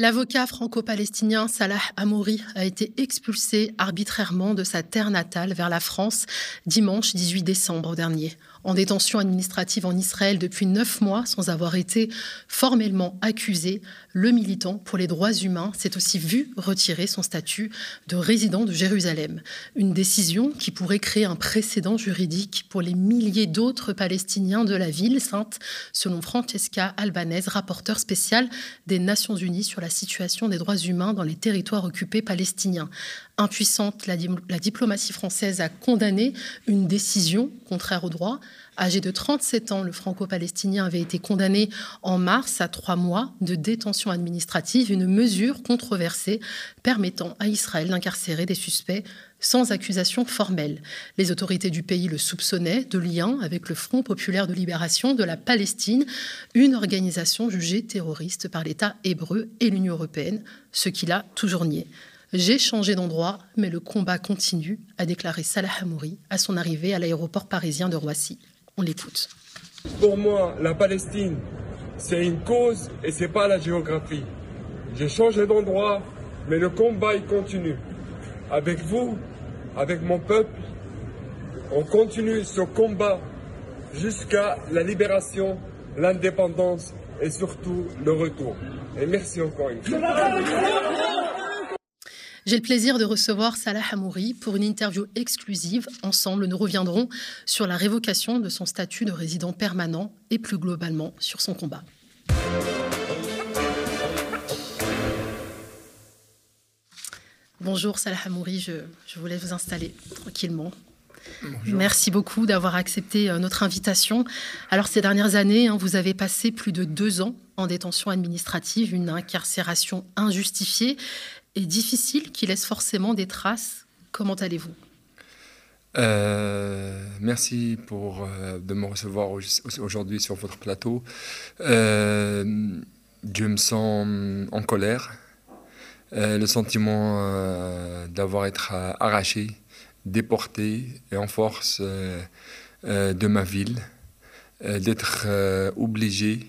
L'avocat franco-palestinien Salah Amouri a été expulsé arbitrairement de sa terre natale vers la France dimanche 18 décembre dernier en détention administrative en Israël depuis neuf mois sans avoir été formellement accusé, le militant pour les droits humains s'est aussi vu retirer son statut de résident de Jérusalem. Une décision qui pourrait créer un précédent juridique pour les milliers d'autres Palestiniens de la ville sainte, selon Francesca Albanese, rapporteur spécial des Nations Unies sur la situation des droits humains dans les territoires occupés palestiniens. Impuissante, la, la diplomatie française a condamné une décision contraire au droit Âgé de 37 ans, le franco-palestinien avait été condamné en mars à trois mois de détention administrative, une mesure controversée permettant à Israël d'incarcérer des suspects sans accusation formelle. Les autorités du pays le soupçonnaient de lien avec le Front populaire de libération de la Palestine, une organisation jugée terroriste par l'État hébreu et l'Union européenne, ce qu'il a toujours nié. J'ai changé d'endroit, mais le combat continue, a déclaré Salah Hamouri à son arrivée à l'aéroport parisien de Roissy. On l'écoute. Pour moi, la Palestine, c'est une cause et c'est pas la géographie. J'ai changé d'endroit, mais le combat il continue. Avec vous, avec mon peuple, on continue ce combat jusqu'à la libération, l'indépendance et surtout le retour. Et merci encore une fois. J'ai le plaisir de recevoir Salah Hamouri pour une interview exclusive. Ensemble, nous reviendrons sur la révocation de son statut de résident permanent et plus globalement sur son combat. Bonjour Salah Hamouri, je, je voulais vous installer tranquillement. Merci beaucoup d'avoir accepté euh, notre invitation. Alors ces dernières années, hein, vous avez passé plus de deux ans en détention administrative, une incarcération injustifiée difficile, qui laisse forcément des traces. Comment allez-vous? Euh, merci pour euh, de me recevoir aujourd'hui sur votre plateau. Euh, je me sens en colère, le sentiment d'avoir été arraché, déporté et en force de ma ville, d'être obligé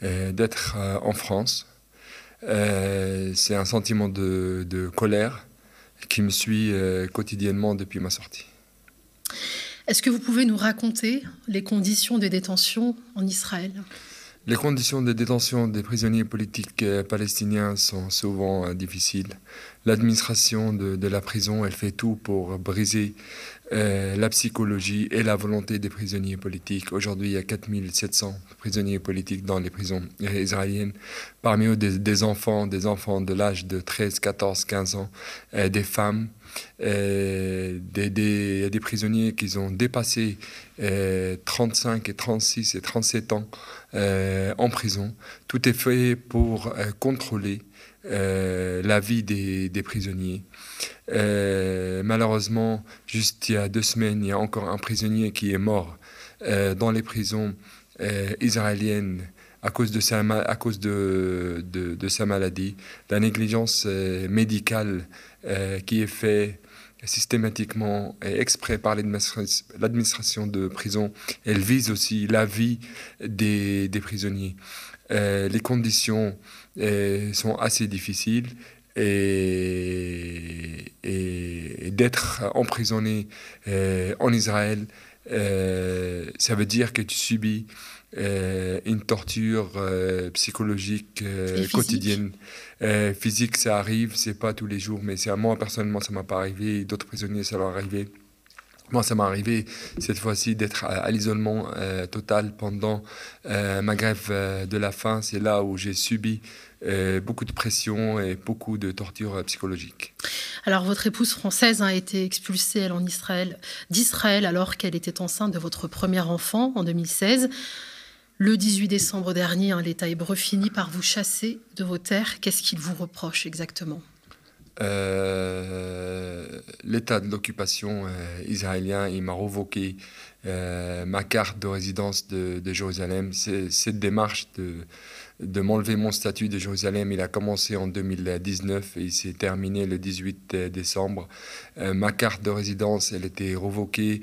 d'être en France. Euh, c'est un sentiment de, colère qui me suit euh, quotidiennement depuis ma sortie. Est-ce que vous pouvez nous raconter les conditions de détention en Israël? Les conditions de détention des prisonniers politiques euh, palestiniens sont souvent difficiles. L'administration de, la prison, elle fait tout pour briser euh, la psychologie et la volonté des prisonniers politiques. Aujourd'hui, il y a 4700 prisonniers politiques dans les prisons israéliennes. Parmi eux, des, enfants, des enfants de l'âge de 13, 14, 15 ans, euh, des femmes, euh, des, des, des, prisonniers qui ont dépassé 35 et 36 et 37 ans en prison. Tout est fait pour contrôler la vie des, prisonniers. Euh, malheureusement, juste il y a deux semaines, il y a encore un prisonnier qui est mort euh, dans les prisons euh, israéliennes à cause de sa, à de, de, sa maladie. La négligence médicale qui est faite systématiquement et exprès par l'administration de prison, elle vise aussi la vie des, prisonniers. les conditions sont assez difficiles et, et, d'être emprisonné euh, en Israël, euh, ça veut dire que tu subis euh, une torture psychologique quotidienne. physique, ça arrive, c'est pas tous les jours, mais c'est à moi personnellement, ça m'a pas arrivé. D'autres prisonniers, ça leur est arrivé. Moi, ça m'est arrivé cette fois-ci d'être à, l'isolement total pendant ma grève de la faim. C'est là où j'ai subi euh, beaucoup de pression et beaucoup de torture psychologique. Alors, votre épouse française a été expulsée, elle, en Israël, d'Israël alors qu'elle était enceinte de votre premier enfant en 2016. Le 18 décembre dernier, hein, l'État hébreu finit par vous chasser de vos terres. Qu'est-ce qu'il vous reproche exactement? euh, L'état de l'occupation euh, israélien, il m'a revoqué ma carte de résidence de, de Jérusalem. Cette démarche de de m'enlever mon statut de Jérusalem. Il a commencé en 2019 et il s'est terminé le 18 décembre. ma carte de résidence, elle était revoquée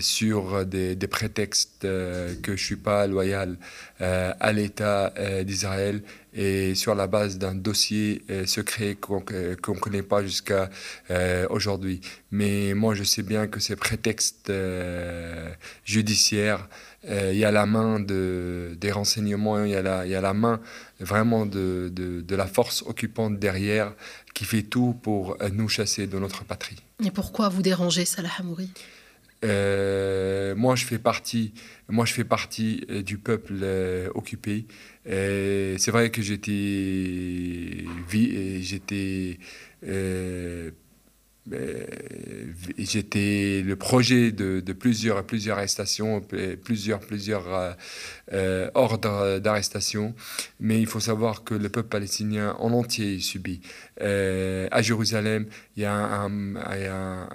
sur des prétextes que je ne suis pas loyal à l'État d'Israël et sur la base d'un dossier euh, secret qu'on ne connaît pas jusqu'à euh, aujourd'hui. Mais moi, je sais bien que ces prétextes euh, judiciaires, il y a la main de, des renseignements, il y, a la, main vraiment de, la force occupante derrière qui fait tout pour nous chasser de notre patrie. Et pourquoi vous dérangez Salah Hamouri? Euh, moi, je fais partie, moi, je fais partie euh, du peuple euh, occupé. c'est vrai que j'étais, j'étais euh, j'étais le projet de, plusieurs, plusieurs arrestations, plusieurs, plusieurs euh, euh, ordres d'arrestation. Mais il faut savoir que le peuple palestinien en entier subit. à Jérusalem, il y a un,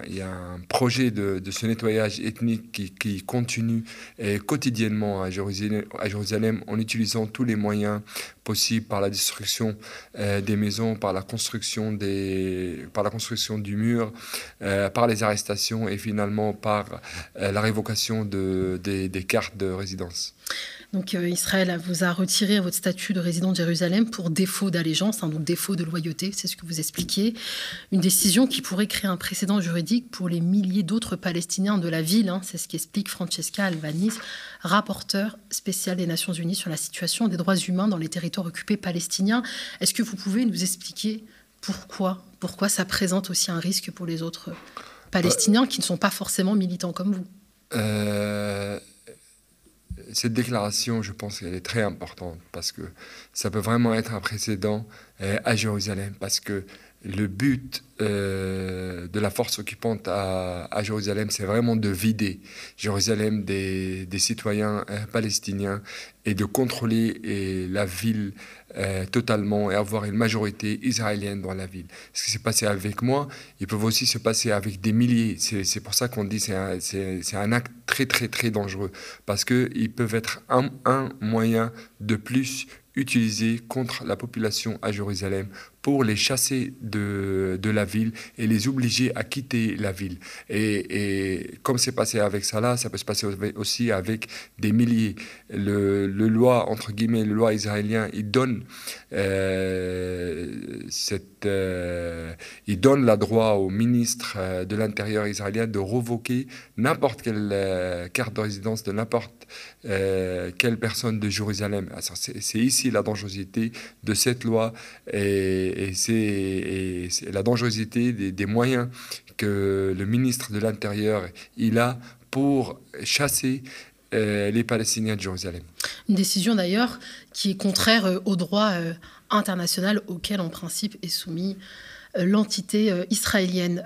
y a un, projet de, ce nettoyage ethnique qui, qui continue quotidiennement à Jérusalem en utilisant tous les moyens possible par la destruction euh, des maisons, par la construction, des, par du mur, euh, par les arrestations et finalement par euh, la révocation de, des, des cartes de résidence. Donc euh, Israël vous a retiré votre statut de résident de Jérusalem pour défaut d'allégeance, hein, donc défaut de loyauté, c'est ce que vous expliquez. Une décision qui pourrait créer un précédent juridique pour les milliers d'autres Palestiniens de la ville. Hein, c'est ce qu'explique Francesca Albanese, rapporteur spécial des Nations Unies sur la situation des droits humains dans les territoires occupés palestiniens. Est-ce que vous pouvez nous expliquer pourquoi, pourquoi ça présente aussi un risque pour les autres Palestiniens qui ne sont pas forcément militants comme vous? Euh, cette déclaration, je pense qu'elle est très importante parce que ça peut vraiment être un précédent euh, à Jérusalem parce que le but euh, de la force occupante à, Jérusalem, c'est vraiment de vider Jérusalem des, citoyens euh, palestiniens et de contrôler la ville euh, totalement et avoir une majorité israélienne dans la ville. Ce qui s'est passé avec moi, il peut aussi se passer avec des milliers. C'est pour ça qu'on dit que c'est un, acte très très très dangereux parce qu'ils peuvent être un, un moyen de plus utilisé contre la population à Jérusalem pour les chasser de, de, la ville et les obliger à quitter la ville. Et, comme c'est passé avec Salah, ça peut se passer aussi avec des milliers. Le, le loi, entre guillemets, le loi israélien, il donne, euh, cette, euh, il donne la droit au ministre euh, de l'Intérieur israélien de revoquer n'importe quelle euh, carte de résidence de n'importe quelle personne de Jérusalem. C'est ici la dangerosité de cette loi et et c'est la dangerosité des, moyens que le ministre de l'Intérieur a pour chasser euh, les Palestiniens de Jérusalem. Une décision d'ailleurs qui est contraire euh, au droit euh, international auquel en principe est soumis l'entité israélienne.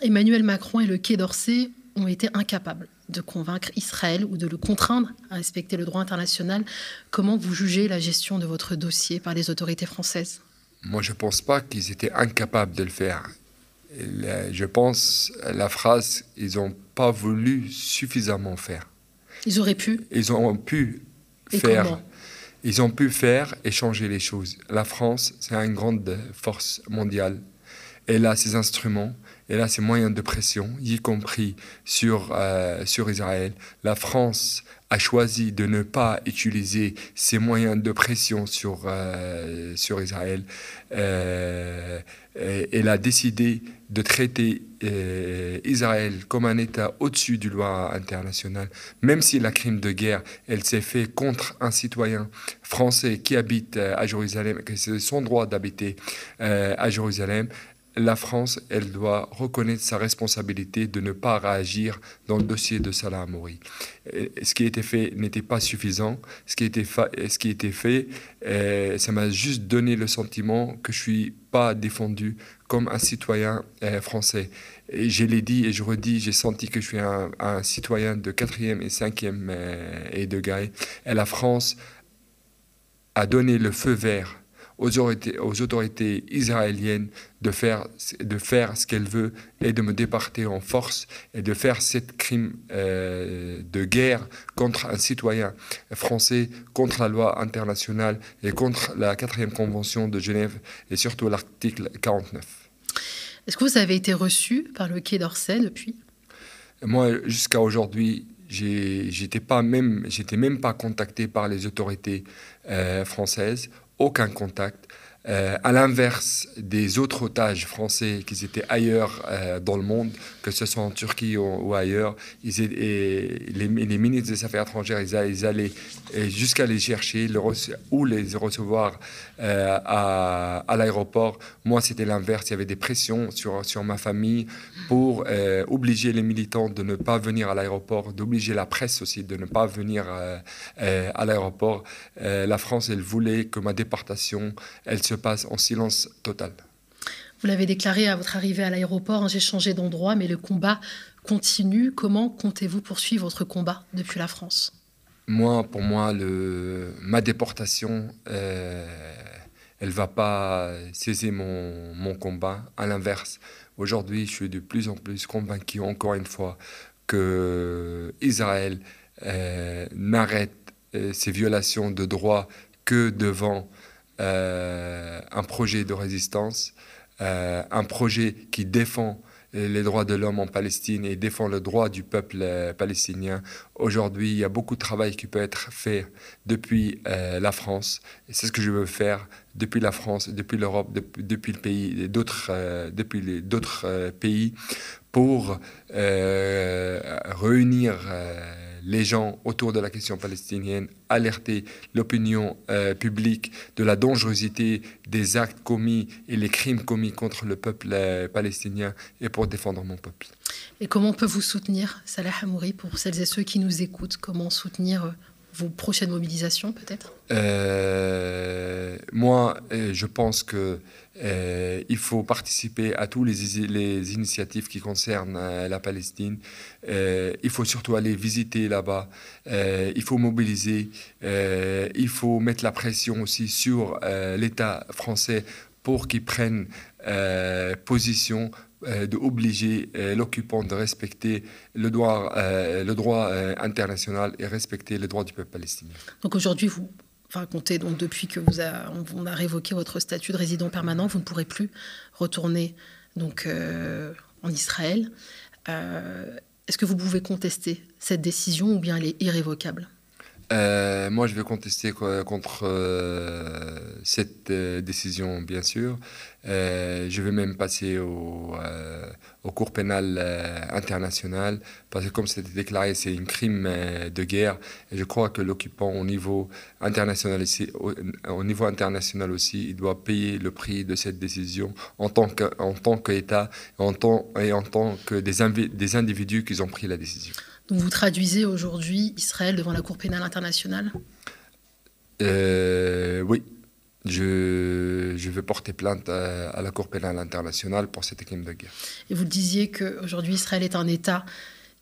Emmanuel Macron et le Quai d'Orsay ont été incapables de convaincre Israël ou de le contraindre à respecter le droit international. Comment vous jugez la gestion de votre dossier par les autorités françaises? Moi, je ne pense pas qu'ils étaient incapables de le faire. Je pense la phrase, ils n'ont pas voulu suffisamment faire. Ils auraient pu. Ils ont pu faire. Ils ont pu faire et changer les choses. La France, c'est une grande force mondiale. Elle a ses instruments, elle a ses moyens de pression, y compris sur, euh, sur Israël. La France a choisi de ne pas utiliser ses moyens de pression sur, euh, sur Israël. Euh, elle a décidé de traiter Israël comme un État au-dessus du loi internationale, même si la crime de guerre, elle s'est fait contre un citoyen français qui habite à Jérusalem, que c'est son droit d'habiter à Jérusalem la France, elle doit reconnaître sa responsabilité de ne pas réagir dans le dossier de Salah Amouri. Ce qui été fait n'était pas suffisant. Ce qui a été, ce fait, euh, ça m'a juste donné le sentiment que je suis pas défendu comme un citoyen euh, français. Et je l'ai dit et je redis, j'ai senti que je suis un, citoyen de quatrième et cinquième euh, et de degré. Et la France a donné le feu vert aux autorités, aux autorités israéliennes de faire, de faire ce qu'elles veulent et de me déporter en force et de faire cette crime euh, de guerre contre un citoyen français, contre la loi internationale et contre la quatrième convention de Genève et surtout l'article 49. Est-ce que vous avez été reçu par le Quai d'Orsay depuis? Moi, jusqu'à aujourd'hui, j'étais pas même, j'étais même pas contacté par les autorités euh, françaises, aucun contact. Euh, à l'inverse des autres otages français qui étaient ailleurs euh, dans le monde, que ce soit en Turquie ou, ailleurs, les, ministres des Affaires étrangères, ils, allaient jusqu'à les chercher ou les recevoir euh, à, à l'aéroport. Moi, c'était l'inverse. Il y avait des pressions sur, sur ma famille pour obliger les militants de ne pas venir à l'aéroport, d'obliger la presse aussi de ne pas venir à l'aéroport. la France, elle voulait que ma déportation, elle se passe en silence total. Vous l'avez déclaré à votre arrivée à l'aéroport, hein, j'ai changé d'endroit, mais le combat continue. Comment comptez-vous poursuivre votre combat depuis la France? Moi, pour moi, le, ma déportation, euh, elle va pas saisir mon, mon combat. À l'inverse, aujourd'hui, je suis de plus en plus convaincu, encore une fois, que Israël euh, n'arrête euh, ces violations de droits que devant un projet de résistance, euh, un projet qui défend les droits de l'homme en Palestine et défend le droit du peuple euh, palestinien. Aujourd'hui, il y a beaucoup de travail qui peut être fait depuis la France. C'est ce que je veux faire depuis la France, depuis l'Europe, depuis, le pays, d'autres, depuis d'autres pays, pour réunir les gens autour de la question palestinienne, alerter l'opinion euh, publique de la dangerosité des actes commis et les crimes commis contre le peuple euh, palestinien et pour défendre mon peuple. Et comment on peut vous soutenir, Salah Hamouri, pour celles et ceux qui nous écoutent? Comment soutenir euh, vos prochaines mobilisations peut-être? Moi, je pense que euh, il faut participer à toutes les, initiatives qui concernent euh, la Palestine. Euh, il faut surtout aller visiter là-bas. il faut mobiliser. il faut mettre la pression aussi sur l'État français pour qu'il prenne position d'obliger l'occupant de respecter le droit, international et respecter les droits du peuple palestinien. Donc aujourd'hui, vous comptez donc depuis que vous a, a révoqué votre statut de résident permanent, vous ne pourrez plus retourner donc euh, en Israël. Euh, est-ce que vous pouvez contester cette décision ou bien elle est irrévocable? Euh, moi, je vais contester contre euh, cette euh, décision, bien sûr. je vais même passer au, au cours pénal international, parce que comme c'était déclaré, c'est un crime de guerre. Et je crois que l'occupant au niveau international, aussi, il doit payer le prix de cette décision en tant qu'État en tant, et en tant que des, des individus qui ont pris la décision vous traduisez aujourd'hui Israël devant la Cour pénale internationale? Euh, Oui. Je, je, vais porter plainte à, la Cour pénale internationale pour cette crime de guerre. Et vous disiez qu'aujourd'hui Israël est un État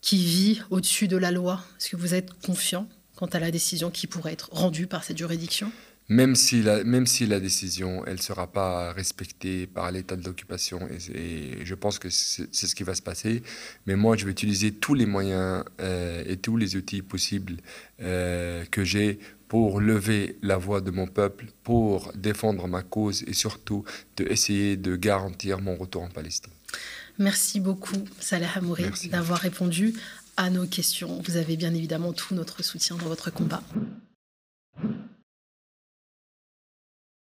qui vit au-dessus de la loi. Est-ce que vous êtes confiant quant à la décision qui pourrait être rendue par cette juridiction? Même si la, même si la décision, elle ne sera pas respectée par l'état de l'occupation, et, je pense que c'est ce qui va se passer, mais moi, je vais utiliser tous les moyens euh, et tous les outils possibles euh, que j'ai pour lever la voix de mon peuple, pour défendre ma cause et surtout de essayer de garantir mon retour en Palestine. Merci beaucoup, Salah Hamouri, d'avoir répondu à nos questions. Vous avez bien évidemment tout notre soutien dans votre combat.